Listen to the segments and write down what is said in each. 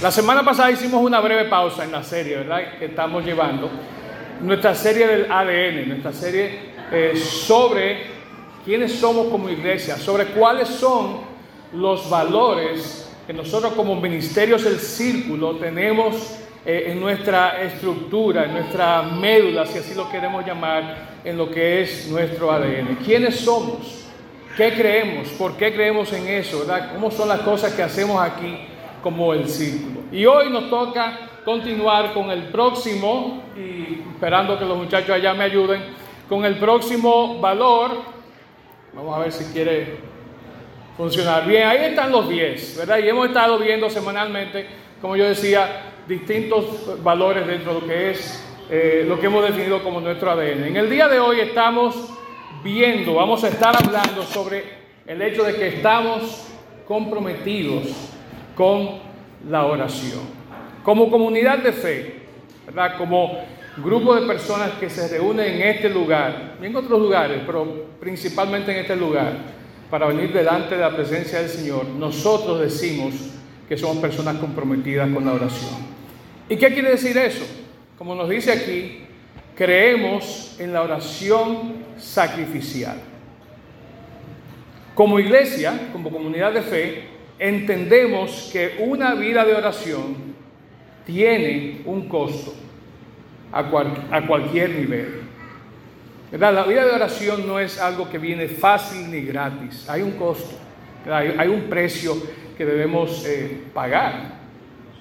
La semana pasada hicimos una breve pausa en la serie, ¿verdad? Que estamos llevando. Nuestra serie del ADN, nuestra serie eh, sobre quiénes somos como iglesia, sobre cuáles son los valores que nosotros como ministerios del círculo tenemos eh, en nuestra estructura, en nuestra médula, si así lo queremos llamar, en lo que es nuestro ADN. ¿Quiénes somos? ¿Qué creemos? ¿Por qué creemos en eso? ¿verdad? ¿Cómo son las cosas que hacemos aquí? Como el círculo. Y hoy nos toca continuar con el próximo, y esperando que los muchachos allá me ayuden, con el próximo valor. Vamos a ver si quiere funcionar bien. Ahí están los 10, ¿verdad? Y hemos estado viendo semanalmente, como yo decía, distintos valores dentro de lo que es eh, lo que hemos definido como nuestro ADN. En el día de hoy estamos viendo, vamos a estar hablando sobre el hecho de que estamos comprometidos con la oración. Como comunidad de fe, ¿verdad? como grupo de personas que se reúnen en este lugar y en otros lugares, pero principalmente en este lugar, para venir delante de la presencia del Señor, nosotros decimos que somos personas comprometidas con la oración. ¿Y qué quiere decir eso? Como nos dice aquí, creemos en la oración sacrificial. Como iglesia, como comunidad de fe, entendemos que una vida de oración tiene un costo a, cualquier nivel. La vida de oración no es algo que viene fácil ni gratis, hay un costo, hay, un precio que debemos eh, pagar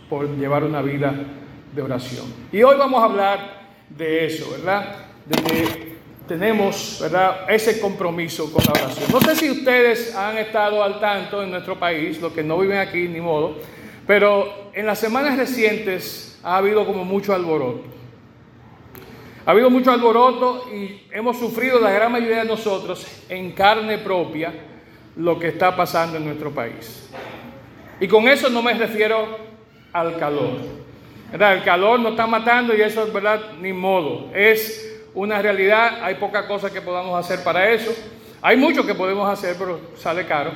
por llevar una vida de oración. Y hoy vamos a hablar de eso, ¿verdad? Tenemos ¿verdad? ese compromiso con la oración. No sé si ustedes han estado al tanto en nuestro país, los que no viven aquí ni modo, pero en las semanas recientes ha habido como mucho alboroto. Ha habido mucho alboroto y hemos sufrido la gran mayoría de nosotros en carne propia lo que está pasando en nuestro país. Y con eso no me refiero al calor. El calor nos está matando y eso es verdad, ni modo. Es una realidad, hay poca cosa que podamos hacer para eso. Hay mucho que podemos hacer, pero sale caro.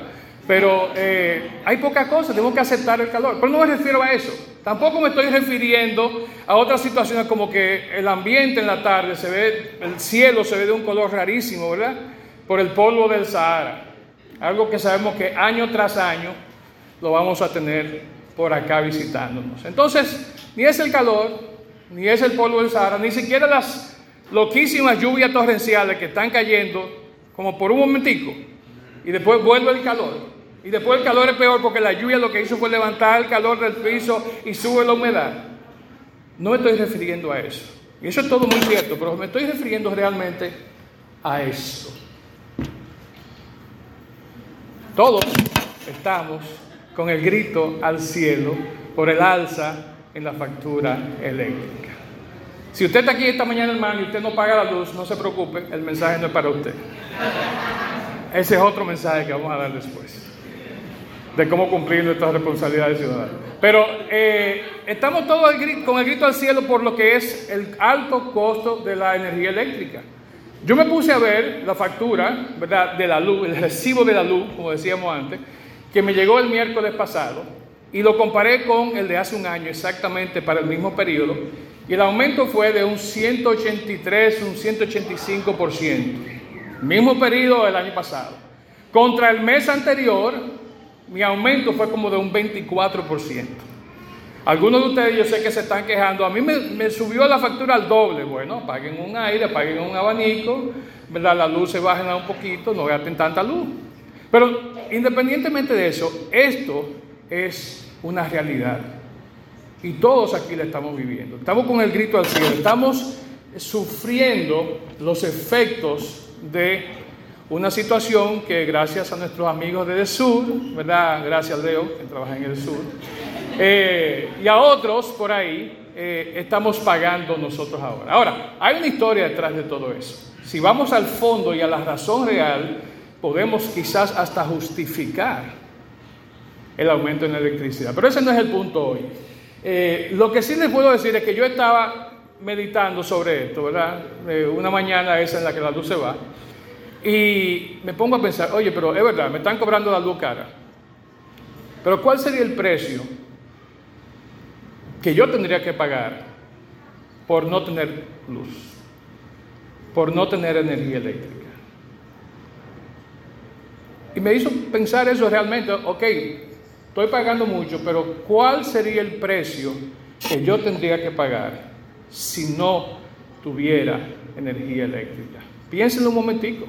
Pero eh, hay poca cosa, tenemos que aceptar el calor. Pero no me refiero a eso. Tampoco me estoy refiriendo a otras situaciones como que el ambiente en la tarde se ve, el cielo se ve de un color rarísimo, ¿verdad? Por el polvo del Sahara. Algo que sabemos que año tras año lo vamos a tener por acá visitándonos. Entonces, ni es el calor, ni es el polvo del Sahara, ni siquiera las loquísimas lluvias torrenciales que están cayendo como por un momentico y después vuelve el calor. Y después el calor es peor porque la lluvia lo que hizo fue levantar el calor del piso y sube la humedad. No me estoy refiriendo a eso. Y eso es todo muy cierto, pero me estoy refiriendo realmente a esto. Todos estamos con el grito al cielo por el alza en la factura eléctrica. Si usted está aquí esta mañana, hermano, y usted no paga la luz, no se preocupe, el mensaje no es para usted. Ese es otro mensaje que vamos a dar después, de cómo cumplir nuestras responsabilidades ciudadanas. Pero eh, estamos todos con el grito al cielo por lo que es el alto costo de la energía eléctrica. Yo me puse a ver la factura, ¿verdad?, de la luz, el recibo de la luz, como decíamos antes, que me llegó el miércoles pasado, y lo comparé con el de hace un año, exactamente para el mismo periodo, y el aumento fue de un 183, un 185%. Mismo periodo del año pasado. Contra el mes anterior, mi aumento fue como de un 24%. Algunos de ustedes yo sé que se están quejando. A mí me, subió la factura al doble. Bueno, paguen un aire, paguen un abanico, ¿verdad? la luz se baja un poquito, no gasten tanta luz. Pero independientemente de eso, esto es una realidad. Y todos aquí la estamos viviendo. Estamos con el grito al cielo. Estamos sufriendo los efectos de una situación que gracias a nuestros amigos del sur, ¿verdad? Gracias Leo, que trabaja en el sur, eh, y a otros por ahí, eh, estamos pagando nosotros ahora. Ahora, hay una historia detrás de todo eso. Si vamos al fondo y a la razón real, podemos quizás hasta justificar el aumento en la electricidad. Pero ese no es el punto hoy. Eh, lo que sí les puedo decir es que yo estaba meditando sobre esto, ¿verdad? Eh, una mañana esa en la que la luz se va. Y me pongo a pensar, oye, pero es verdad, me están cobrando la luz cara. Pero ¿cuál sería el precio que yo tendría que pagar por no tener luz, por no tener energía eléctrica. Y me hizo pensar eso realmente, ok, estoy pagando mucho, pero ¿cuál sería el precio que yo tendría que pagar si no tuviera energía eléctrica? Piénsenlo un momentico.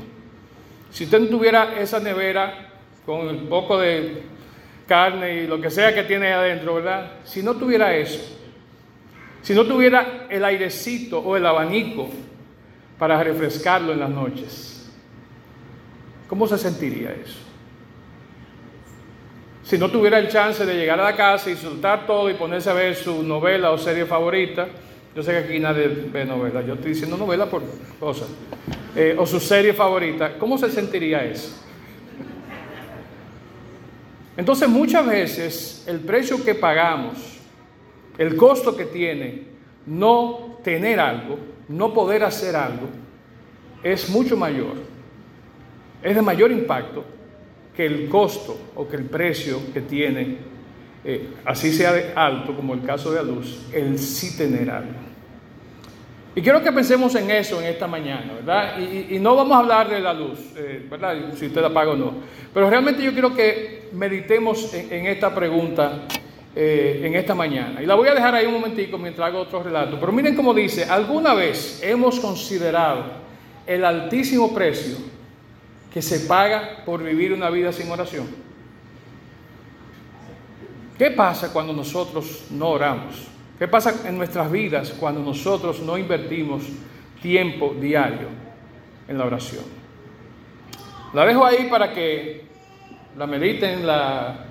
Si usted no tuviera esa nevera con un poco de carne y lo que sea que tiene adentro, ¿verdad? Si no tuviera eso, si no tuviera el airecito o el abanico para refrescarlo en las noches, ¿Cómo se sentiría eso? Si no tuviera el chance de llegar a la casa y soltar todo y ponerse a ver su novela o serie favorita, yo sé que aquí nadie ve novela, yo estoy diciendo novela por cosas, eh, o su serie favorita, ¿cómo se sentiría eso? Entonces muchas veces el precio que pagamos, el costo que tiene no tener algo, no poder hacer algo, es mucho mayor. Es de mayor impacto que el costo o que el precio que tiene, eh, así sea de alto como el caso de la luz, el algo. Y quiero que pensemos en eso en esta mañana, ¿verdad? Y, no vamos a hablar de la luz, eh, ¿verdad? Si usted la paga o no. Pero realmente yo quiero que meditemos en, esta pregunta eh, en esta mañana. Y la voy a dejar ahí un momentico mientras hago otro relato. Pero miren cómo dice, ¿alguna vez hemos considerado el altísimo precio que se paga por vivir una vida sin oración. ¿Qué pasa cuando nosotros no oramos? ¿Qué pasa en nuestras vidas cuando nosotros no invertimos tiempo diario en la oración? La dejo ahí para que la mediten, la,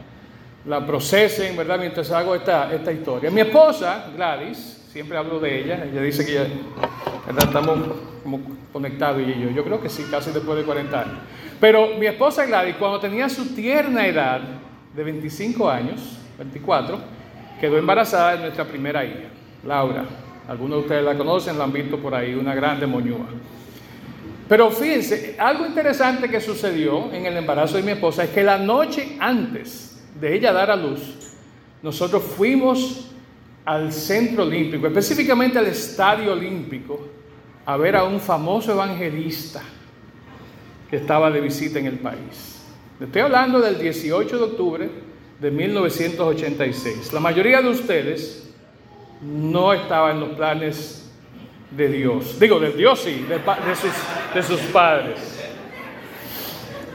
procesen, ¿verdad? Mientras hago esta, esta historia. Mi esposa, Gladys, siempre hablo de ella, ella dice que estamos como conectados y yo. Yo creo que sí, casi después de 40 años. Pero mi esposa Gladys, cuando tenía su tierna edad de 25 años, 24, quedó embarazada de nuestra primera hija, Laura. Algunos de ustedes la conocen, la han visto por ahí, una grande moñúa. Pero fíjense, algo interesante que sucedió en el embarazo de mi esposa es que la noche antes de ella dar a luz, nosotros fuimos al centro olímpico, específicamente al estadio olímpico, a ver a un famoso evangelista que estaba de visita en el país. Estoy hablando del 18 de octubre de 1986. La mayoría de ustedes no estaba en los planes de Dios. Digo, de Dios sí, de, sus, padres.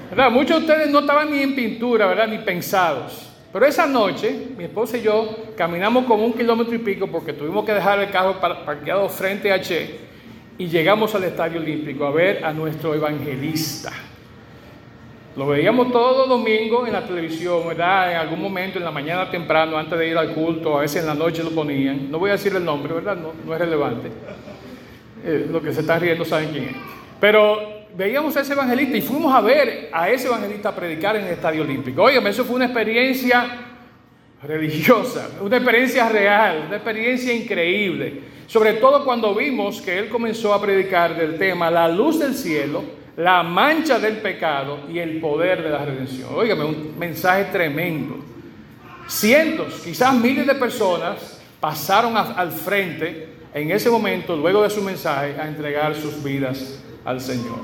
¿Verdad? Muchos de ustedes no estaban ni en pintura, ¿verdad? Ni pensados. Pero esa noche, mi esposa y yo caminamos como un kilómetro y pico porque tuvimos que dejar el carro parqueado frente a Che y llegamos al Estadio Olímpico a ver a nuestro evangelista. Lo veíamos todo domingo en la televisión, ¿verdad? En algún momento, en la mañana temprano, antes de ir al culto, a veces en la noche lo ponían. No voy a decir el nombre, ¿verdad? No, no es relevante. Eh, lo que se está riendo saben quién es. Pero veíamos a ese evangelista y fuimos a ver a ese evangelista predicar en el Estadio Olímpico. Oye, eso fue una experiencia religiosa, una experiencia real, una experiencia increíble. Sobre todo cuando vimos que él comenzó a predicar del tema la luz del cielo, la mancha del pecado y el poder de la redención. Óigame, un mensaje tremendo. Cientos, quizás miles de personas pasaron al frente en ese momento, luego de su mensaje, a entregar sus vidas al Señor.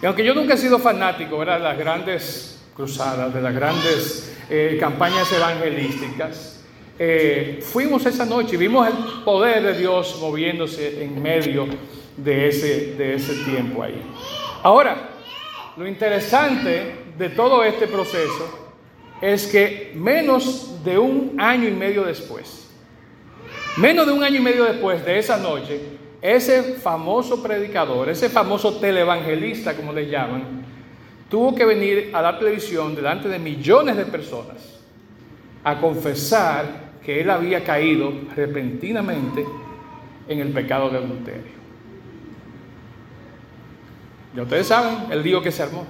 Y aunque yo nunca he sido fanático ¿verdad? las grandes de las grandes eh, campañas evangelísticas, eh, fuimos esa noche y vimos el poder de Dios moviéndose en medio de ese, de ese tiempo ahí. Ahora, lo interesante de todo este proceso es que menos de un año y medio después, menos de un año y medio después de esa noche, ese famoso predicador, ese famoso televangelista, como le llaman, tuvo que venir a la televisión delante de millones de personas a confesar que él había caído repentinamente en el pecado de adulterio. Ya ustedes saben el lío que se armó.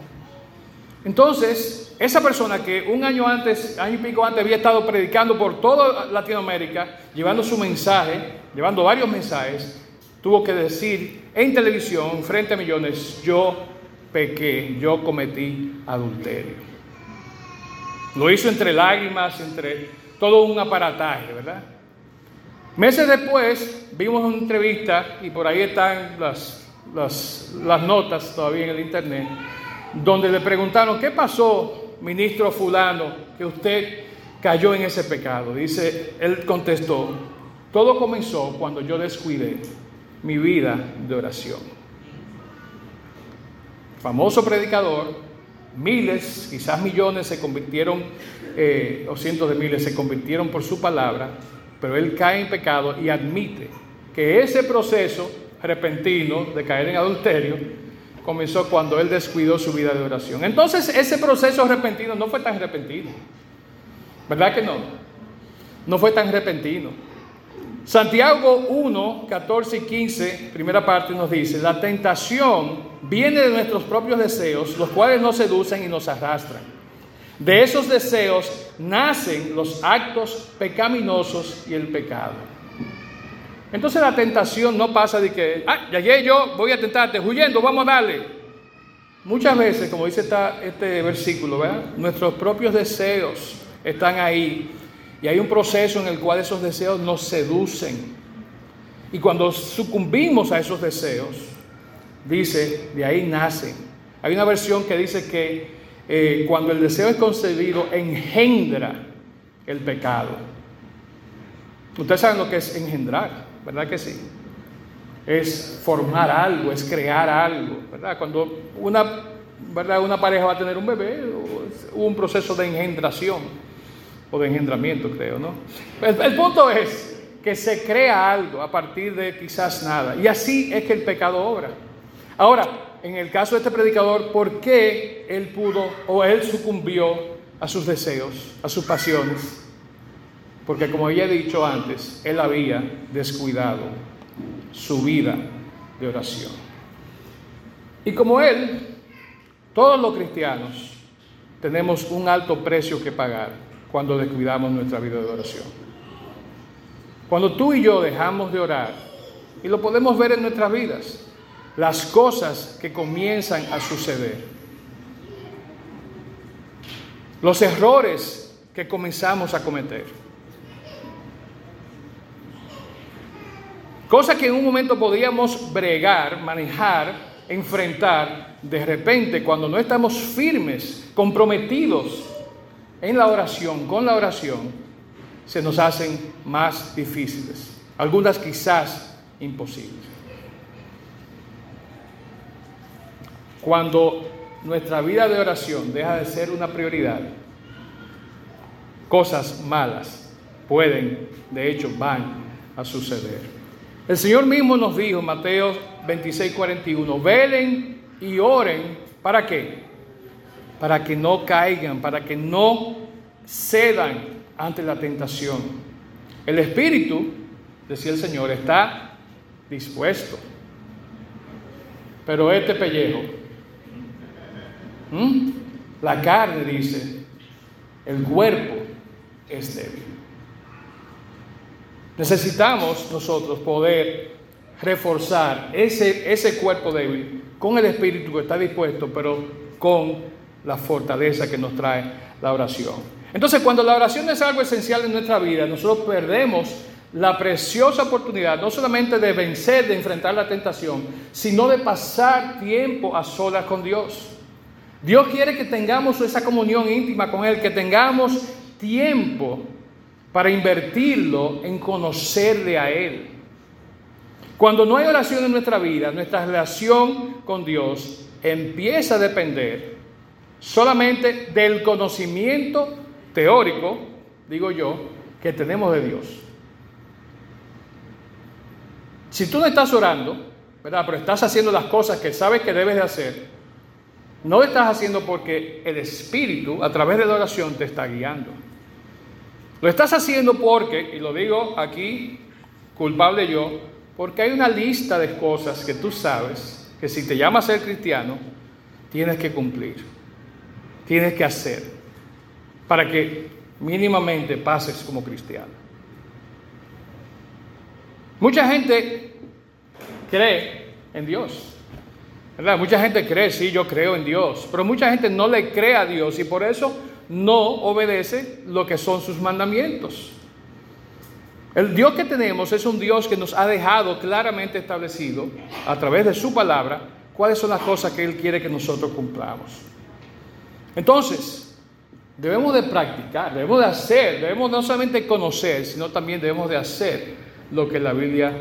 Entonces, esa persona que un año antes, año y pico antes, había estado predicando por toda Latinoamérica, llevando su mensaje, llevando varios mensajes, tuvo que decir en televisión, frente a millones, yo pequé, yo cometí adulterio. Lo hizo entre lágrimas, entre todo un aparataje, ¿verdad? Meses después vimos una entrevista, y por ahí están las, las, las notas todavía en el internet, donde le preguntaron, ¿qué pasó, ministro fulano, que usted cayó en ese pecado? Dice, él contestó, todo comenzó cuando yo descuidé mi vida de oración. Famoso predicador, miles, quizás millones se convirtieron, eh, o cientos de miles se convirtieron por su palabra, pero él cae en pecado y admite que ese proceso repentino de caer en adulterio comenzó cuando él descuidó su vida de oración. Entonces ese proceso repentino no fue tan repentino, ¿verdad que no? No fue tan repentino. Santiago 1, 14 y 15, primera parte nos dice, la tentación viene de nuestros propios deseos, los cuales nos seducen y nos arrastran. De esos deseos nacen los actos pecaminosos y el pecado. Entonces la tentación no pasa de que, ah, llegué yo, voy a tentarte, huyendo, vamos a darle. Muchas veces, como dice este versículo, nuestros propios deseos están ahí y hay un proceso en el cual esos deseos nos seducen. Y cuando sucumbimos a esos deseos, dice, de ahí nacen. Hay una versión que dice que eh, cuando el deseo es concebido, engendra el pecado. Ustedes saben lo que es engendrar, ¿verdad que sí? Es formar algo, es crear algo, ¿verdad? Cuando una, ¿verdad? una pareja va a tener un bebé, hubo un proceso de engendración o de engendramiento, creo, ¿no? El, punto es que se crea algo a partir de quizás nada. Y así es que el pecado obra. Ahora, en el caso de este predicador, ¿por qué él pudo o él sucumbió a sus deseos, a sus pasiones? Porque como he dicho antes, él había descuidado su vida de oración. Y como él, todos los cristianos tenemos un alto precio que pagar cuando descuidamos nuestra vida de oración. Cuando tú y yo dejamos de orar, y lo podemos ver en nuestras vidas, las cosas que comienzan a suceder, los errores que comenzamos a cometer, cosas que en un momento podíamos bregar, manejar, enfrentar, de repente cuando no estamos firmes, comprometidos en la oración, con la oración, se nos hacen más difíciles, algunas quizás imposibles. Cuando nuestra vida de oración deja de ser una prioridad, cosas malas pueden, de hecho, van a suceder. El Señor mismo nos dijo Mateo 26, 41, velen y oren, ¿para qué? Para que no caigan, para que no cedan ante la tentación. El espíritu, decía el Señor, está dispuesto. Pero este pellejo, la carne dice, el cuerpo es débil. Necesitamos nosotros poder reforzar ese, ese cuerpo débil con el espíritu que está dispuesto, pero con la fortaleza que nos trae la oración. Entonces, cuando la oración es algo esencial en nuestra vida, nosotros perdemos la preciosa oportunidad no solamente de vencer, de enfrentar la tentación, sino de pasar tiempo a solas con Dios. Dios quiere que tengamos esa comunión íntima con Él, que tengamos tiempo para invertirlo en conocerle a Él. Cuando no hay oración en nuestra vida, nuestra relación con Dios empieza a depender solamente del conocimiento teórico, digo yo, que tenemos de Dios. Si tú no estás orando, ¿verdad? Pero estás haciendo las cosas que sabes que debes de hacer, no lo estás haciendo porque el Espíritu, a través de la oración, te está guiando. Lo estás haciendo porque, y lo digo aquí, culpable yo, porque hay una lista de cosas que tú sabes que si te llamas a ser cristiano, tienes que cumplir tienes que hacer para que mínimamente pases como cristiano. Mucha gente cree en Dios. ¿verdad? Mucha gente cree, sí, yo creo en Dios, pero mucha gente no le cree a Dios y por eso no obedece lo que son sus mandamientos. El Dios que tenemos es un Dios que nos ha dejado claramente establecido a través de su palabra cuáles son las cosas que Él quiere que nosotros cumplamos. Entonces, debemos de practicar, debemos de hacer, debemos no solamente conocer, sino también debemos de hacer lo que la Biblia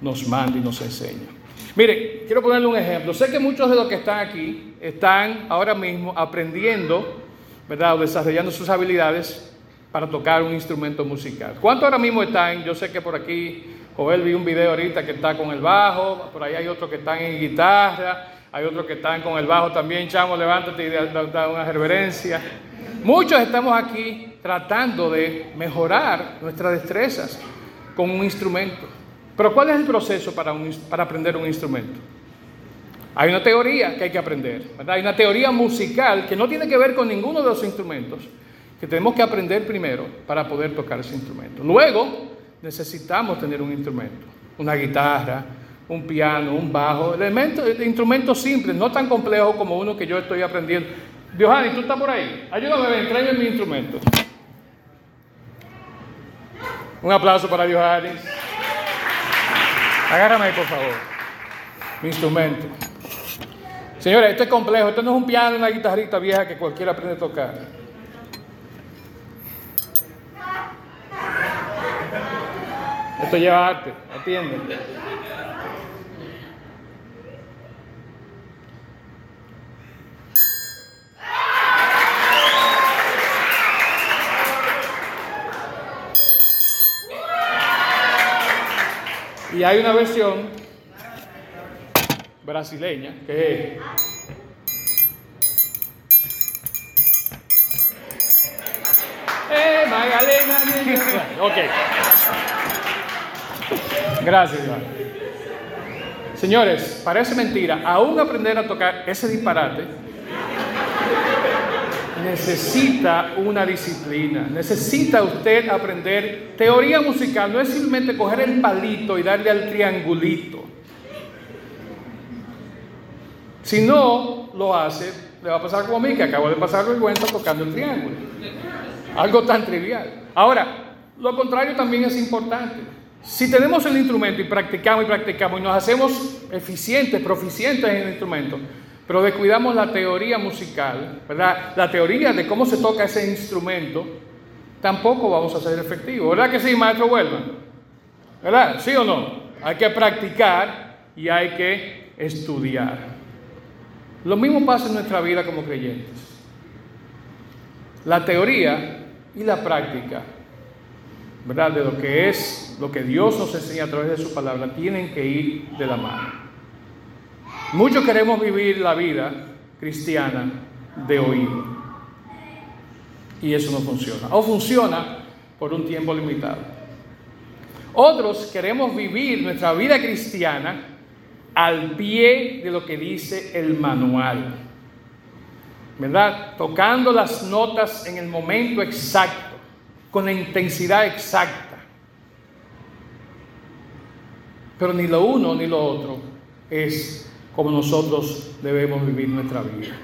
nos manda y nos enseña. Mire, quiero ponerle un ejemplo. Sé que muchos de los que están aquí están ahora mismo aprendiendo, ¿verdad? O desarrollando sus habilidades para tocar un instrumento musical. ¿Cuántos ahora mismo están? Yo sé que por aquí, Joel vi un video ahorita que está con el bajo, por ahí hay otros que están en guitarra, hay otros que están con el bajo también, chamo, levántate y da, una reverencia. Muchos estamos aquí tratando de mejorar nuestras destrezas con un instrumento. Pero ¿cuál es el proceso para, para aprender un instrumento? Hay una teoría que hay que aprender, ¿verdad? Hay una teoría musical que no tiene que ver con ninguno de los instrumentos, que tenemos que aprender primero para poder tocar ese instrumento. Luego necesitamos tener un instrumento, una guitarra, un piano, un bajo, elementos, instrumentos simples, no tan complejos como uno que yo estoy aprendiendo. Johanny, tú estás por ahí. Ayúdame, ven, tráeme mi instrumento. Un aplauso para Johanny. Agárrame ahí, por favor. Mi instrumento. Señores, esto es complejo. Esto no es un piano, una guitarrita vieja que cualquiera aprende a tocar. Esto lleva arte, atiende. Y hay una versión brasileña que es ¡Eh, Magdalena! ok. Gracias, Iván. Señores, parece mentira, aún aprender a tocar ese disparate necesita una disciplina, necesita usted aprender teoría musical, no es simplemente coger el palito y darle al triangulito. Si no lo hace, le va a pasar como a mí, que acabo de pasar vergüenza tocando el triángulo. Algo tan trivial. Ahora, lo contrario también es importante. Si tenemos el instrumento y practicamos y practicamos y nos hacemos eficientes, proficientes en el instrumento, pero descuidamos la teoría musical, ¿verdad? La teoría de cómo se toca ese instrumento, tampoco vamos a ser efectivos. ¿Verdad que sí, maestro Huelva? ¿Verdad? ¿Sí o no? Hay que practicar y hay que estudiar. Lo mismo pasa en nuestra vida como creyentes. La teoría y la práctica ¿verdad? De lo que es, lo que Dios nos enseña a través de su palabra, tienen que ir de la mano. Muchos queremos vivir la vida cristiana de oído. Y eso no funciona. O funciona por un tiempo limitado. Otros queremos vivir nuestra vida cristiana al pie de lo que dice el manual. ¿Verdad? Tocando las notas en el momento exacto con la intensidad exacta. Pero ni lo uno ni lo otro es como nosotros debemos vivir nuestra vida.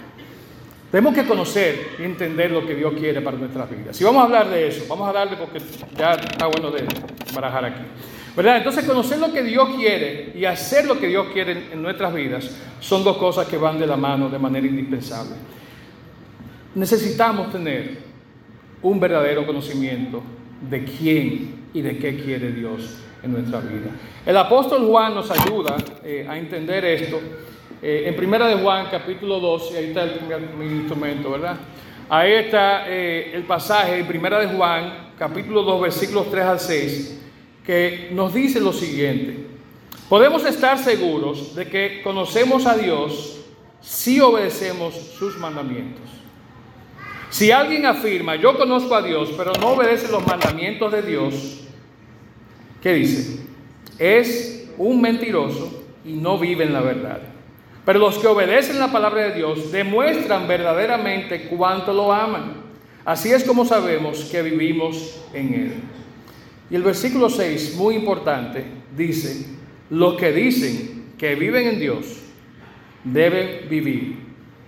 Tenemos que conocer y entender lo que Dios quiere para nuestras vidas. Si vamos a hablar de eso, vamos a darle porque ya está bueno de barajar aquí. ¿Verdad? Entonces conocer lo que Dios quiere y hacer lo que Dios quiere en nuestras vidas son dos cosas que van de la mano de manera indispensable. Necesitamos tener un verdadero conocimiento de quién y de qué quiere Dios en nuestra vida. El apóstol Juan nos ayuda eh, a entender esto. Eh, en Primera de Juan, capítulo 2, y ahí está el, mi, instrumento, ¿verdad? Ahí está eh, el pasaje en Primera de Juan, capítulo 2, versículos 3 al 6, que nos dice lo siguiente. Podemos estar seguros de que conocemos a Dios si obedecemos sus mandamientos. Si alguien afirma, yo conozco a Dios, pero no obedece los mandamientos de Dios, ¿qué dice? Es un mentiroso y no vive en la verdad. Pero los que obedecen la palabra de Dios demuestran verdaderamente cuánto lo aman. Así es como sabemos que vivimos en Él. Y el versículo 6, muy importante, dice, los que dicen que viven en Dios deben vivir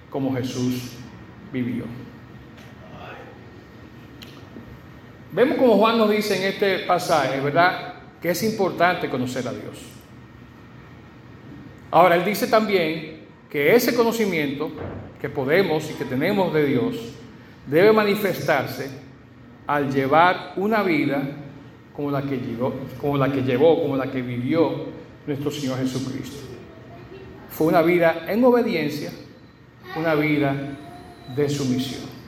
como Jesús vivió. Vemos como Juan nos dice en este pasaje, ¿verdad? Que es importante conocer a Dios. Ahora, él dice también que ese conocimiento que podemos y que tenemos de Dios debe manifestarse al llevar una vida como la que llevó, como la que llevó, como la que vivió nuestro Señor Jesucristo. Fue una vida en obediencia, una vida de sumisión.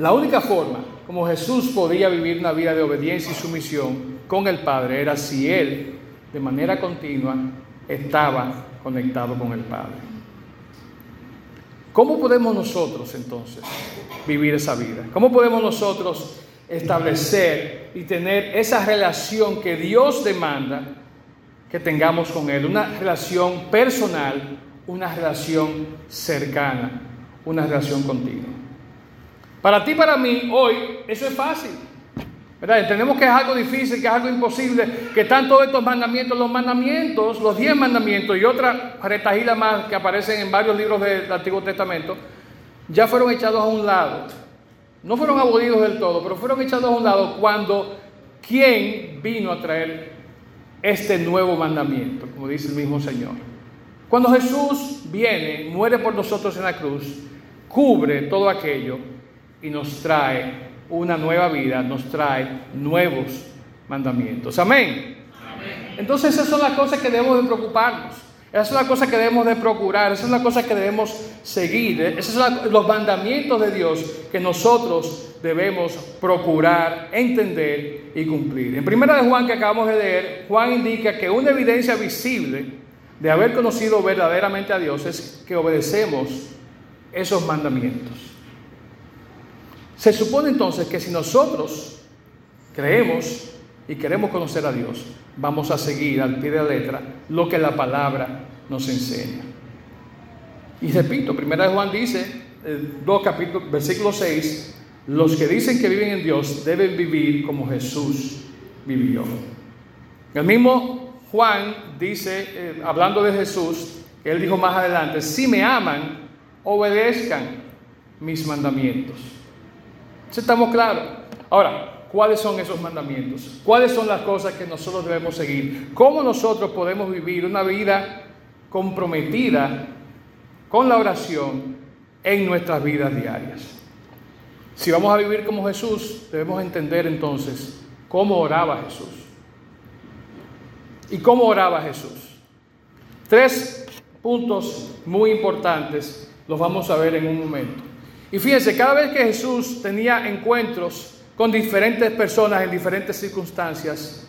La única forma como Jesús podía vivir una vida de obediencia y sumisión con el Padre era si Él, de manera continua, estaba conectado con el Padre. ¿Cómo podemos nosotros entonces vivir esa vida? ¿Cómo podemos nosotros establecer y tener esa relación que Dios demanda que tengamos con Él? Una relación personal, una relación cercana, una relación continua. Para ti, para mí, hoy, eso es fácil. ¿verdad? Entendemos que es algo difícil, que es algo imposible, que están todos estos mandamientos, los mandamientos, los diez mandamientos y otra retajila más que aparecen en varios libros del Antiguo Testamento, ya fueron echados a un lado. No fueron abolidos del todo, pero fueron echados a un lado cuando ¿quién vino a traer este nuevo mandamiento? Como dice el mismo Señor. Cuando Jesús viene, muere por nosotros en la cruz, cubre todo aquello y nos trae una nueva vida, nos trae nuevos mandamientos. Amén. Entonces esas son las cosas que debemos de preocuparnos. Esas son las cosas que debemos de procurar, esas son las cosas que debemos seguir, esos son los mandamientos de Dios que nosotros debemos procurar, entender y cumplir. En primera de Juan que acabamos de leer, Juan indica que una evidencia visible de haber conocido verdaderamente a Dios es que obedecemos esos mandamientos. Se supone entonces que si nosotros creemos y queremos conocer a Dios, vamos a seguir al pie de la letra lo que la palabra nos enseña. Y repito, primera Juan dice, 2 capítulos, versículo 6, los que dicen que viven en Dios deben vivir como Jesús vivió. El mismo Juan dice, eh, hablando de Jesús, él dijo más adelante, si me aman, obedezcan mis mandamientos. ¿Estamos claros? Ahora, ¿cuáles son esos mandamientos? ¿Cuáles son las cosas que nosotros debemos seguir? ¿Cómo nosotros podemos vivir una vida comprometida con la oración en nuestras vidas diarias? Si vamos a vivir como Jesús, debemos entender entonces cómo oraba Jesús. ¿Y cómo oraba Jesús? Tres puntos muy importantes los vamos a ver en un momento. Y fíjense, cada vez que Jesús tenía encuentros con diferentes personas en diferentes circunstancias,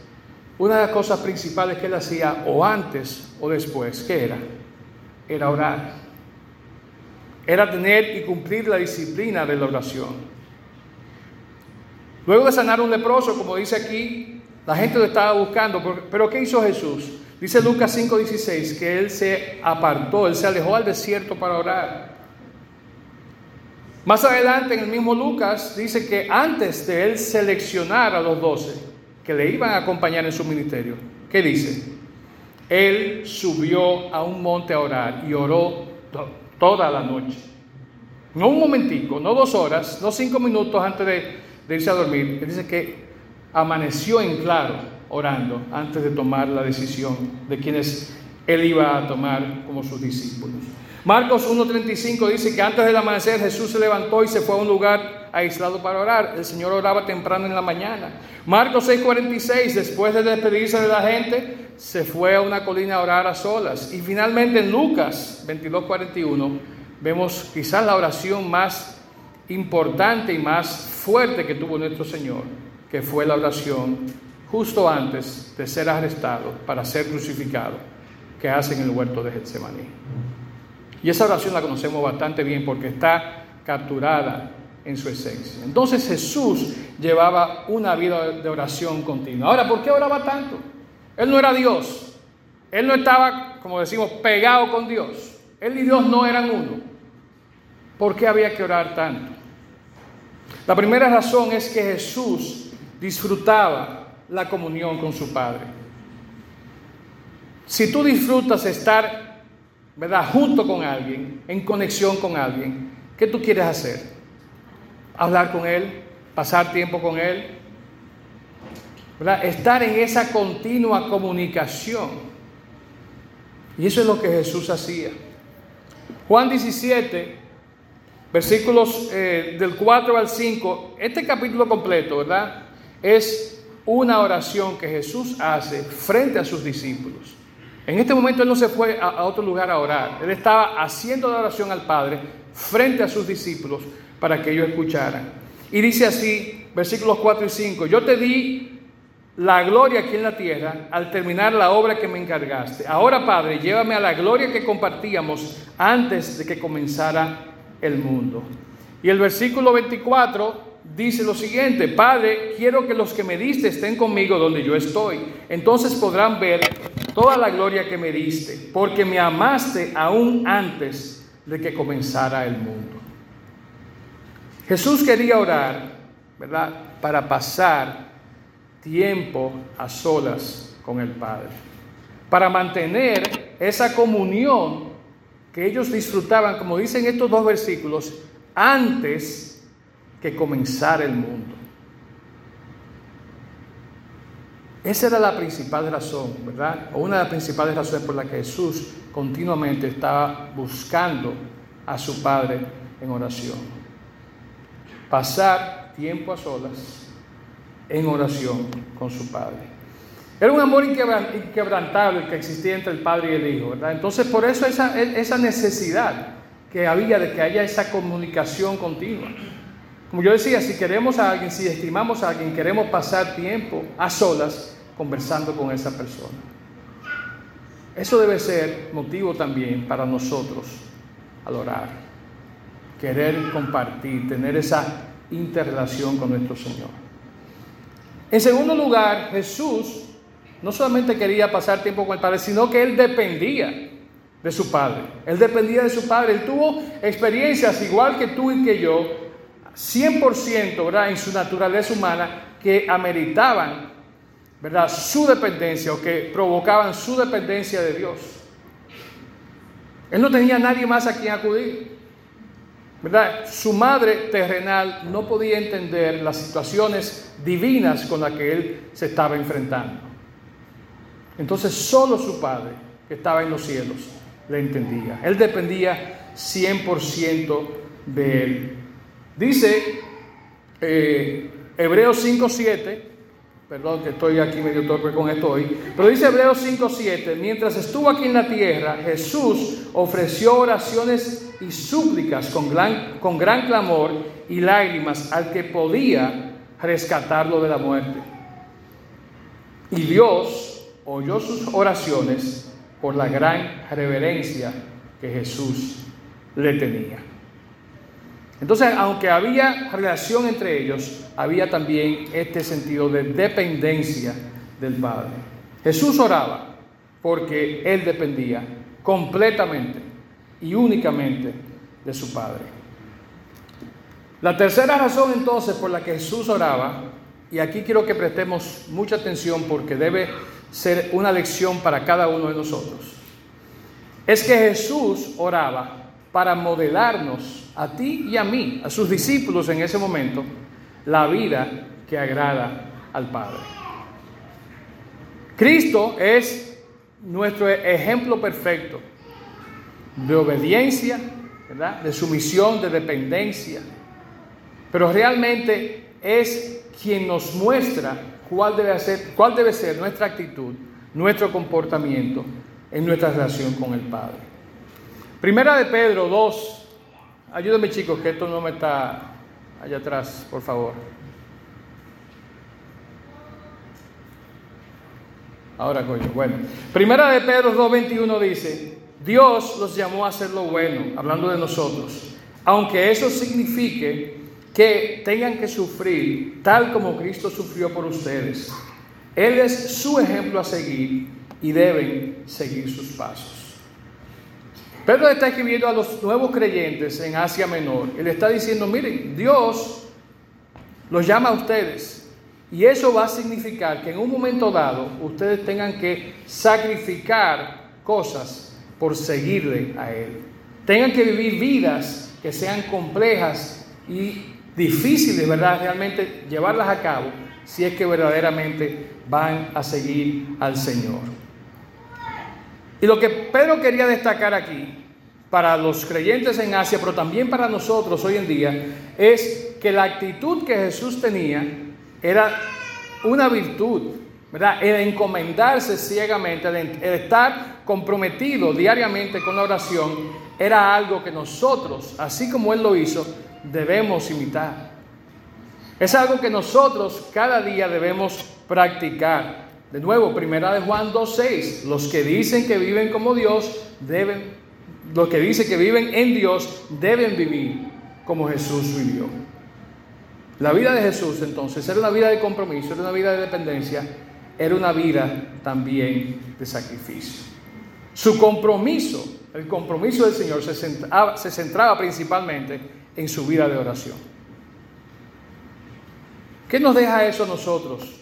una de las cosas principales que él hacía, o antes o después, ¿qué era? Era orar. Era tener y cumplir la disciplina de la oración. Luego de sanar un leproso, como dice aquí, la gente lo estaba buscando, pero ¿qué hizo Jesús? Dice Lucas 5:16 que él se apartó, él se alejó al desierto para orar. Más adelante en el mismo Lucas dice que antes de él seleccionar a los doce que le iban a acompañar en su ministerio, ¿qué dice? Él subió a un monte a orar y oró toda la noche. No un momentico, no dos horas, no cinco minutos antes de, de irse a dormir. Él dice que amaneció en claro orando antes de tomar la decisión de quienes él iba a tomar como sus discípulos. Marcos 1.35 dice que antes del amanecer Jesús se levantó y se fue a un lugar aislado para orar. El Señor oraba temprano en la mañana. Marcos 6.46, después de despedirse de la gente, se fue a una colina a orar a solas. Y finalmente en Lucas 22.41 vemos quizás la oración más importante y más fuerte que tuvo nuestro Señor, que fue la oración justo antes de ser arrestado para ser crucificado, que hace en el huerto de Getsemaní. Y esa oración la conocemos bastante bien porque está capturada en su esencia. Entonces Jesús llevaba una vida de oración continua. Ahora, ¿por qué oraba tanto? Él no era Dios. Él no estaba, como decimos, pegado con Dios. Él y Dios no eran uno. ¿Por qué había que orar tanto? La primera razón es que Jesús disfrutaba la comunión con su Padre. Si tú disfrutas estar ¿verdad? Junto con alguien, en conexión con alguien. ¿Qué tú quieres hacer? hablar con Él, pasar tiempo con Él, estar en esa continua comunicación. Y eso es lo que Jesús hacía. Juan 17, versículos eh, del 4 al 5, este capítulo completo, ¿verdad? Es una oración que Jesús hace frente a sus discípulos. En este momento él no se fue a, otro lugar a orar. Él estaba haciendo la oración al Padre frente a sus discípulos para que ellos escucharan. Y dice así, versículos 4 y 5, yo te di la gloria aquí en la tierra al terminar la obra que me encargaste. Ahora, Padre, llévame a la gloria que compartíamos antes de que comenzara el mundo. Y el versículo 24 dice lo siguiente, Padre, quiero que los que me diste estén conmigo donde yo estoy. Entonces podrán ver toda la gloria que me diste, porque me amaste aún antes de que comenzara el mundo. Jesús quería orar, ¿verdad? Para pasar tiempo a solas con el Padre, para mantener esa comunión que ellos disfrutaban, como dicen estos dos versículos, antes que comenzara el mundo. Esa era la principal razón, ¿verdad? O una de las principales razones por la que Jesús continuamente estaba buscando a su Padre en oración. Pasar tiempo a solas en oración con su Padre. Era un amor inquebrantable que existía entre el Padre y el Hijo, ¿verdad? Entonces por eso esa, esa necesidad que había de que haya esa comunicación continua. Como yo decía, si queremos a alguien, si estimamos a alguien, queremos pasar tiempo a solas conversando con esa persona. Eso debe ser motivo también para nosotros al orar. Querer compartir, tener esa interrelación con nuestro Señor. En segundo lugar, Jesús no solamente quería pasar tiempo con el Padre, sino que Él dependía de su Padre. Él dependía de su Padre. Él tuvo experiencias igual que tú y que yo 100% ¿verdad? en su naturaleza humana que ameritaban ¿verdad? su dependencia o que provocaban su dependencia de Dios. Él no tenía nadie más a quien acudir. ¿verdad? Su madre terrenal no podía entender las situaciones divinas con las que él se estaba enfrentando. Entonces solo su padre, que estaba en los cielos, le entendía. Él dependía 100% de él. Dice eh, Hebreos 5.7, perdón que estoy aquí medio torpe con esto hoy, pero dice Hebreos 5.7, mientras estuvo aquí en la tierra, Jesús ofreció oraciones y súplicas con gran, con gran clamor y lágrimas al que podía rescatarlo de la muerte. Y Dios oyó sus oraciones por la gran reverencia que Jesús le tenía. Entonces, aunque había relación entre ellos, había también este sentido de dependencia del Padre. Jesús oraba porque Él dependía completamente y únicamente de su Padre. La tercera razón entonces por la que Jesús oraba, y aquí quiero que prestemos mucha atención porque debe ser una lección para cada uno de nosotros, es que Jesús oraba para modelarnos a ti y a mí, a sus discípulos en ese momento, la vida que agrada al Padre. Cristo es nuestro ejemplo perfecto de obediencia, de sumisión, de dependencia, pero realmente es quien nos muestra cuál debe, ser, cuál debe ser nuestra actitud, nuestro comportamiento en nuestra relación con el Padre. Primera de Pedro 2. Ayúdenme chicos, que esto no me está allá atrás, por favor. Ahora coño, bueno. Primera de Pedro 2.21 dice, Dios los llamó a hacer lo bueno, hablando de nosotros, aunque eso signifique que tengan que sufrir tal como Cristo sufrió por ustedes. Él es su ejemplo a seguir y deben seguir sus pasos. Pedro está escribiendo a los nuevos creyentes en Asia Menor le está diciendo, miren, Dios los llama a ustedes y eso va a significar que en un momento dado ustedes tengan que sacrificar cosas por seguirle a Él. Tengan que vivir vidas que sean complejas y difíciles, ¿verdad? Realmente llevarlas a cabo si es que verdaderamente van a seguir al Señor. Y lo que Pedro quería destacar aquí, para los creyentes en Asia, pero también para nosotros hoy en día, es que la actitud que Jesús tenía era una virtud, ¿verdad? El encomendarse ciegamente, el estar comprometido diariamente con la oración, era algo que nosotros, así como Él lo hizo, debemos imitar. Es algo que nosotros cada día debemos practicar. De nuevo, primera de Juan 2.6, los que dicen que viven como Dios deben, los que dicen que viven en Dios deben vivir como Jesús vivió. La vida de Jesús entonces era una vida de compromiso, era una vida de dependencia, era una vida también de sacrificio. Su compromiso, el compromiso del Señor se centraba, se centraba principalmente en su vida de oración. ¿Qué nos deja eso a nosotros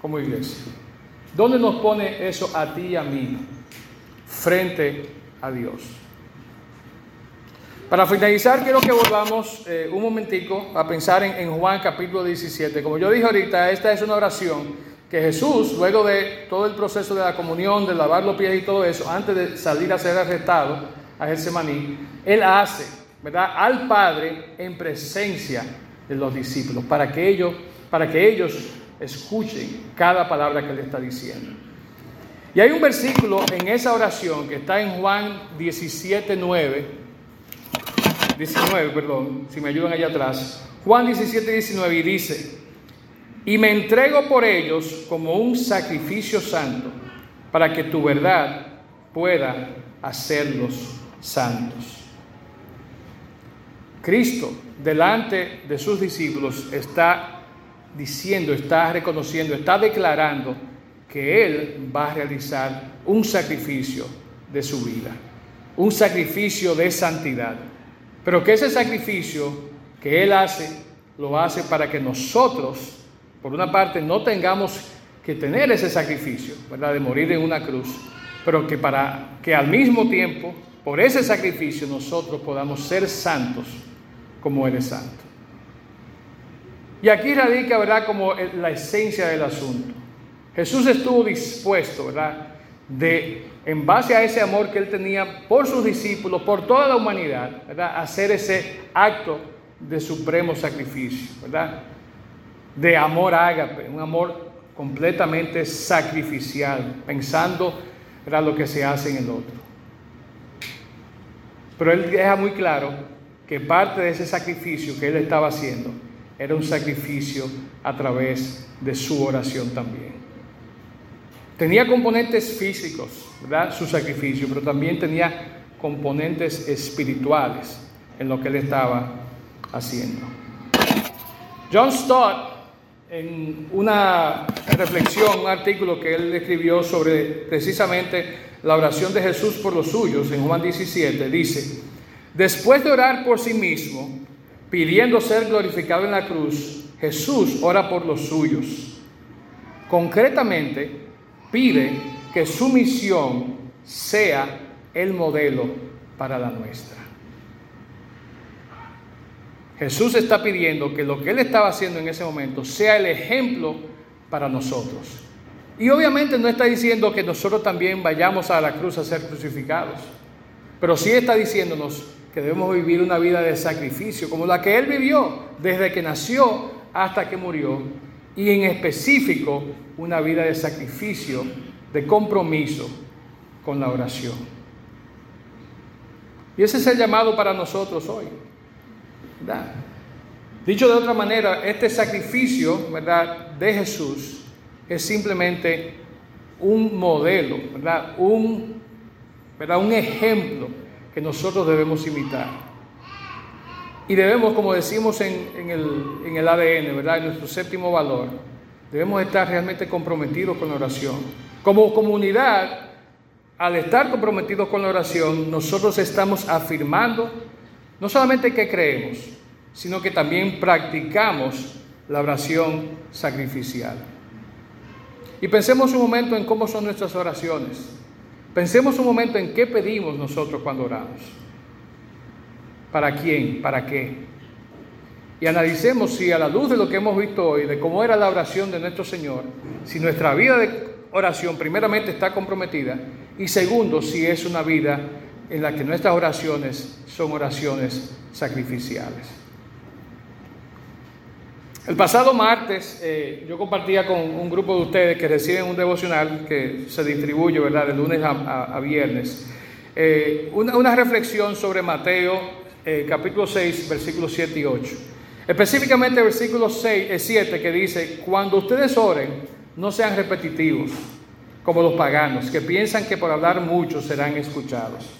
como iglesia? ¿Dónde nos pone eso a ti y a mí frente a Dios? Para finalizar, quiero que volvamos eh, un momentico a pensar en, Juan capítulo 17. Como yo dije ahorita, esta es una oración que Jesús, luego de todo el proceso de la comunión, de lavar los pies y todo eso, antes de salir a ser arrestado a Getsemaní, Él hace, ¿verdad?, al Padre en presencia de los discípulos, para que ellos, para que ellos escuchen cada palabra que le está diciendo. Y hay un versículo en esa oración que está en Juan 17, 9, 19, perdón, si me ayudan allá atrás. Juan 17, 19 y dice, y me entrego por ellos como un sacrificio santo, para que tu verdad pueda hacerlos santos. Cristo, delante de sus discípulos, está diciendo, está reconociendo, está declarando que Él va a realizar un sacrificio de su vida, un sacrificio de santidad. Pero que ese sacrificio que Él hace, lo hace para que nosotros, por una parte, no tengamos que tener ese sacrificio, ¿verdad? De morir en una cruz, pero que para que al mismo tiempo, por ese sacrificio, nosotros podamos ser santos como Él es santo. Y aquí radica, ¿verdad?, como la esencia del asunto. Jesús estuvo dispuesto, ¿verdad?, de, en base a ese amor que él tenía por sus discípulos, por toda la humanidad, ¿verdad?, hacer ese acto de supremo sacrificio, ¿verdad?, de amor ágape, un amor completamente sacrificial, pensando, ¿verdad?, lo que se hace en el otro. Pero él deja muy claro que parte de ese sacrificio que él estaba haciendo era un sacrificio a través de su oración también. Tenía componentes físicos, ¿verdad? Su sacrificio, pero también tenía componentes espirituales en lo que él estaba haciendo. John Stott, en una reflexión, un artículo que él escribió sobre precisamente la oración de Jesús por los suyos, en Juan 17, dice, después de orar por sí mismo, pidiendo ser glorificado en la cruz, Jesús ora por los suyos. Concretamente, pide que su misión sea el modelo para la nuestra. Jesús está pidiendo que lo que Él estaba haciendo en ese momento sea el ejemplo para nosotros. Y obviamente no está diciendo que nosotros también vayamos a la cruz a ser crucificados, pero sí está diciéndonos que debemos vivir una vida de sacrificio, como la que Él vivió desde que nació hasta que murió, y en específico una vida de sacrificio, de compromiso con la oración. Y ese es el llamado para nosotros hoy. Dicho de otra manera, este sacrificio ¿verdad? de Jesús es simplemente un modelo, ¿verdad? Un, ¿verdad? un ejemplo que nosotros debemos imitar. Y debemos, como decimos en, el, ADN, ¿verdad? En nuestro séptimo valor, debemos estar realmente comprometidos con la oración. Como comunidad, al estar comprometidos con la oración, nosotros estamos afirmando no solamente que creemos, sino que también practicamos la oración sacrificial. Y pensemos un momento en cómo son nuestras oraciones. Pensemos un momento en qué pedimos nosotros cuando oramos. ¿Para quién? ¿Para qué? y analicemos si a la luz de lo que hemos visto hoy, de cómo era la oración de nuestro Señor, si nuestra vida de oración primeramente está comprometida y segundo, si es una vida en la que nuestras oraciones son oraciones sacrificiales. El pasado martes eh, yo compartía con un grupo de ustedes que reciben un devocional que se distribuye ¿verdad? de lunes a, viernes. Eh, una, reflexión sobre Mateo eh, capítulo 6, versículos 7 y 8. Específicamente el versículo 6, 7 que dice, cuando ustedes oren, no sean repetitivos como los paganos, que piensan que por hablar mucho serán escuchados.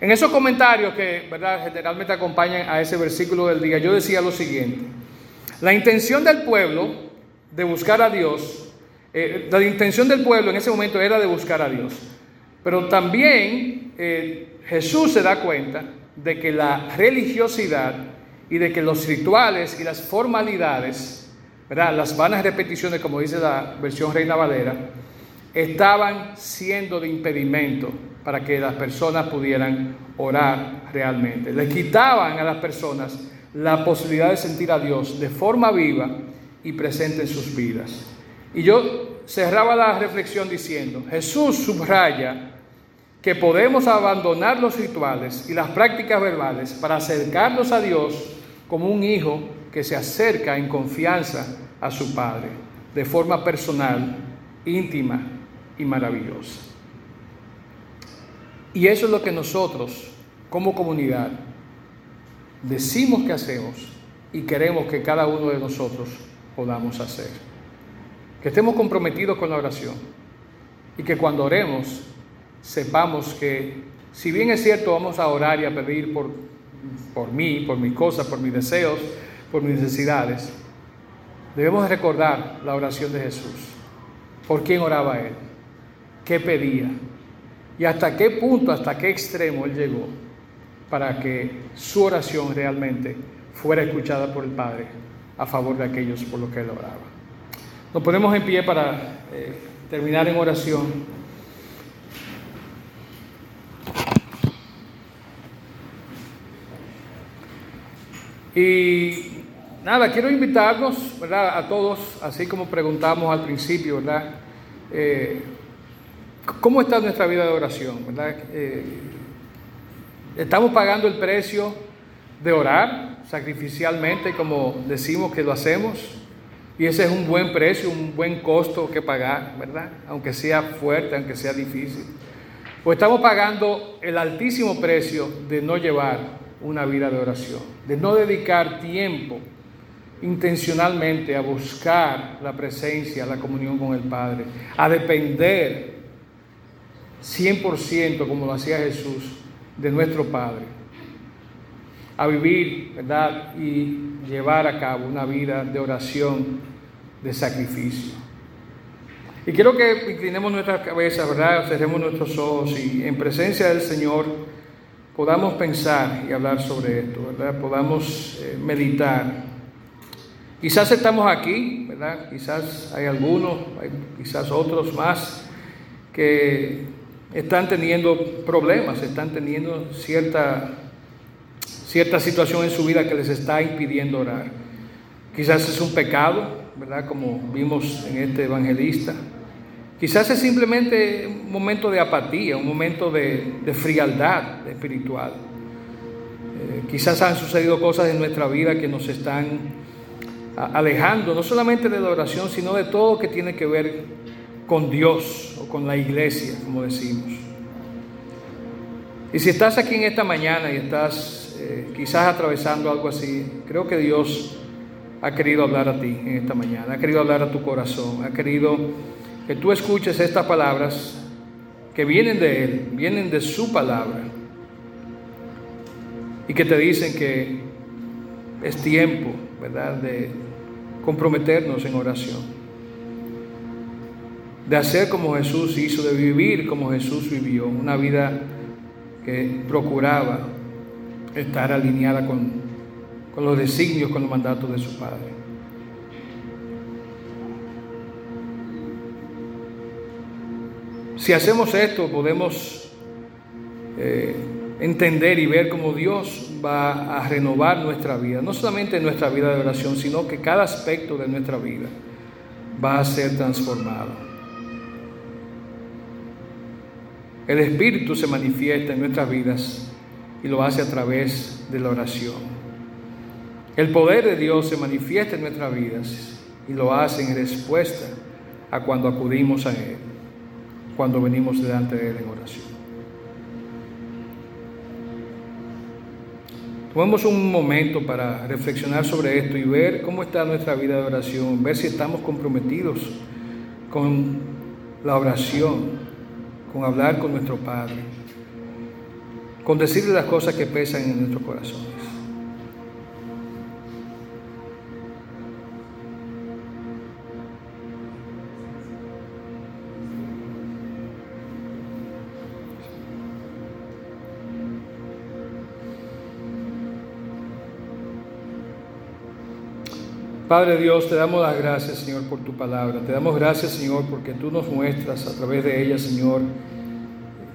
En esos comentarios que ¿verdad? generalmente acompañan a ese versículo del día, yo decía lo siguiente. La intención del pueblo de buscar a Dios, eh, la intención del pueblo en ese momento era de buscar a Dios. Pero también eh, Jesús se da cuenta de que la religiosidad y de que los rituales y las formalidades, ¿verdad? las vanas repeticiones, como dice la versión Reina Valera, estaban siendo de impedimento para que las personas pudieran orar realmente. Le quitaban a las personas la posibilidad de sentir a Dios de forma viva y presente en sus vidas. Y yo cerraba la reflexión diciendo, Jesús subraya que podemos abandonar los rituales y las prácticas verbales para acercarnos a Dios como un hijo que se acerca en confianza a su Padre, de forma personal, íntima y maravillosa. Y eso es lo que nosotros, como comunidad, decimos que hacemos y queremos que cada uno de nosotros podamos hacer. Que estemos comprometidos con la oración y que cuando oremos sepamos que, si bien es cierto, vamos a orar y a pedir por, por mí, por mis cosas, por mis deseos, por mis necesidades, debemos recordar la oración de Jesús. ¿Por quién oraba Él? ¿Qué pedía? ¿Y hasta qué punto, hasta qué extremo Él llegó para que su oración realmente fuera escuchada por el Padre a favor de aquellos por los que él oraba. Nos ponemos en pie para eh, terminar en oración. Y nada, quiero invitarnos, ¿verdad? A todos, así como preguntamos al principio, ¿verdad? Eh, ¿Cómo está nuestra vida de oración, verdad? Eh, Estamos pagando el precio de orar sacrificialmente, como decimos que lo hacemos. Y ese es un buen precio, un buen costo que pagar, ¿verdad? Aunque sea fuerte, aunque sea difícil. Pues estamos pagando el altísimo precio de no llevar una vida de oración, de no dedicar tiempo intencionalmente a buscar la presencia, la comunión con el Padre, a depender 100% como lo hacía Jesús de nuestro Padre, a vivir, ¿verdad? Y llevar a cabo una vida de oración, de sacrificio. Y quiero que inclinemos nuestras cabezas, ¿verdad? Cerremos nuestros ojos y en presencia del Señor podamos pensar y hablar sobre esto, ¿verdad? Podamos eh, meditar. Quizás estamos aquí, ¿verdad? Quizás hay algunos, hay quizás otros más que están teniendo problemas, están teniendo cierta, cierta situación en su vida que les está impidiendo orar. Quizás es un pecado, ¿verdad? Como vimos en este evangelista. Quizás es simplemente un momento de apatía, un momento de, frialdad espiritual. Eh, quizás han sucedido cosas en nuestra vida que nos están alejando, no solamente de la oración, sino de todo que tiene que ver con Dios o con la iglesia, como decimos. Y si estás aquí en esta mañana y estás eh, quizás atravesando algo así, creo que Dios ha querido hablar a ti en esta mañana, ha querido hablar a tu corazón, ha querido que tú escuches estas palabras que vienen de Él, vienen de su palabra, y que te dicen que es tiempo, ¿verdad?, de comprometernos en oración de hacer como Jesús hizo, de vivir como Jesús vivió, una vida que procuraba estar alineada con, con los designios, con los mandatos de su Padre. Si hacemos esto, podemos eh, entender y ver cómo Dios va a renovar nuestra vida, no solamente nuestra vida de oración, sino que cada aspecto de nuestra vida va a ser transformado. El Espíritu se manifiesta en nuestras vidas y lo hace a través de la oración. El poder de Dios se manifiesta en nuestras vidas y lo hace en respuesta a cuando acudimos a Él, cuando venimos delante de Él en oración. Tomemos un momento para reflexionar sobre esto y ver cómo está nuestra vida de oración, ver si estamos comprometidos con la oración, con hablar con nuestro Padre, con decirle las cosas que pesan en nuestro corazón. Padre Dios, te damos las gracias, Señor, por tu palabra. Te damos gracias, Señor, porque tú nos muestras a través de ella, Señor,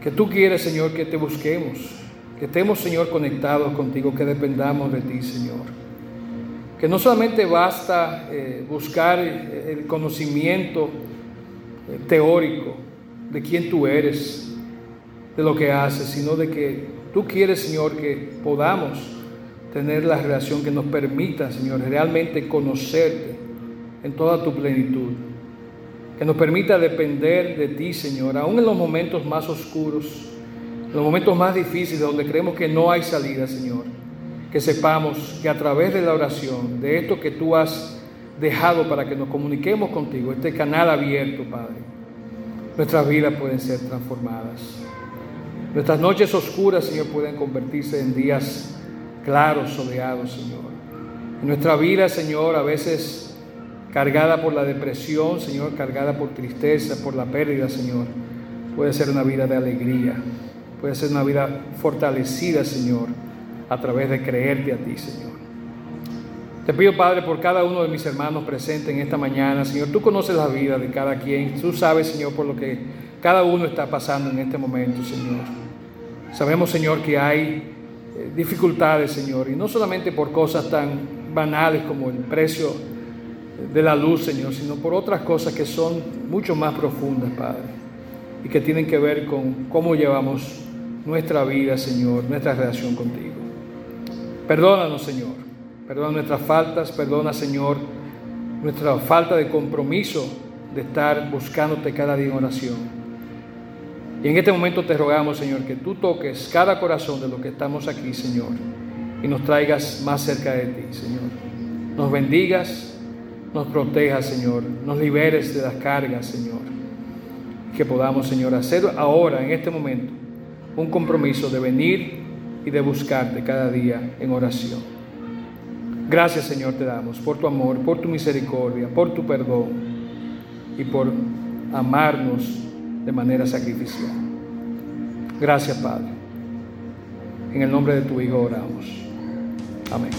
que tú quieres, Señor, que te busquemos, que estemos, Señor, conectados contigo, que dependamos de ti, Señor. Que no solamente basta eh, buscar el conocimiento eh, teórico de quién tú eres, de lo que haces, sino de que tú quieres, Señor, que podamos tener la relación que nos permita, Señor, realmente conocerte en toda tu plenitud. Que nos permita depender de ti, Señor, aún en los momentos más oscuros, en los momentos más difíciles, donde creemos que no hay salida, Señor. Que sepamos que a través de la oración, de esto que tú has dejado para que nos comuniquemos contigo, este canal abierto, Padre, nuestras vidas pueden ser transformadas. Nuestras noches oscuras, Señor, pueden convertirse en días claro, soleado, Señor. Nuestra vida, Señor, a veces cargada por la depresión, Señor, cargada por tristeza, por la pérdida, Señor, puede ser una vida de alegría, puede ser una vida fortalecida, Señor, a través de creerte a ti, Señor. Te pido, Padre, por cada uno de mis hermanos presentes en esta mañana, Señor, tú conoces la vida de cada quien, tú sabes, Señor, por lo que cada uno está pasando en este momento, Señor. Sabemos, Señor, que hay dificultades, Señor, y no solamente por cosas tan banales como el precio de la luz, Señor, sino por otras cosas que son mucho más profundas, Padre, y que tienen que ver con cómo llevamos nuestra vida, Señor, nuestra relación contigo. Perdónanos, Señor, perdona nuestras faltas, perdona, Señor, nuestra falta de compromiso de estar buscándote cada día en oración. Y en este momento te rogamos, Señor, que tú toques cada corazón de los que estamos aquí, Señor, y nos traigas más cerca de ti, Señor. Nos bendigas, nos protejas, Señor, nos liberes de las cargas, Señor. Que podamos, Señor, hacer ahora, en este momento, un compromiso de venir y de buscarte cada día en oración. Gracias, Señor, te damos por tu amor, por tu misericordia, por tu perdón y por amarnos de manera sacrificial. Gracias, Padre. En el nombre de tu Hijo oramos. Amén.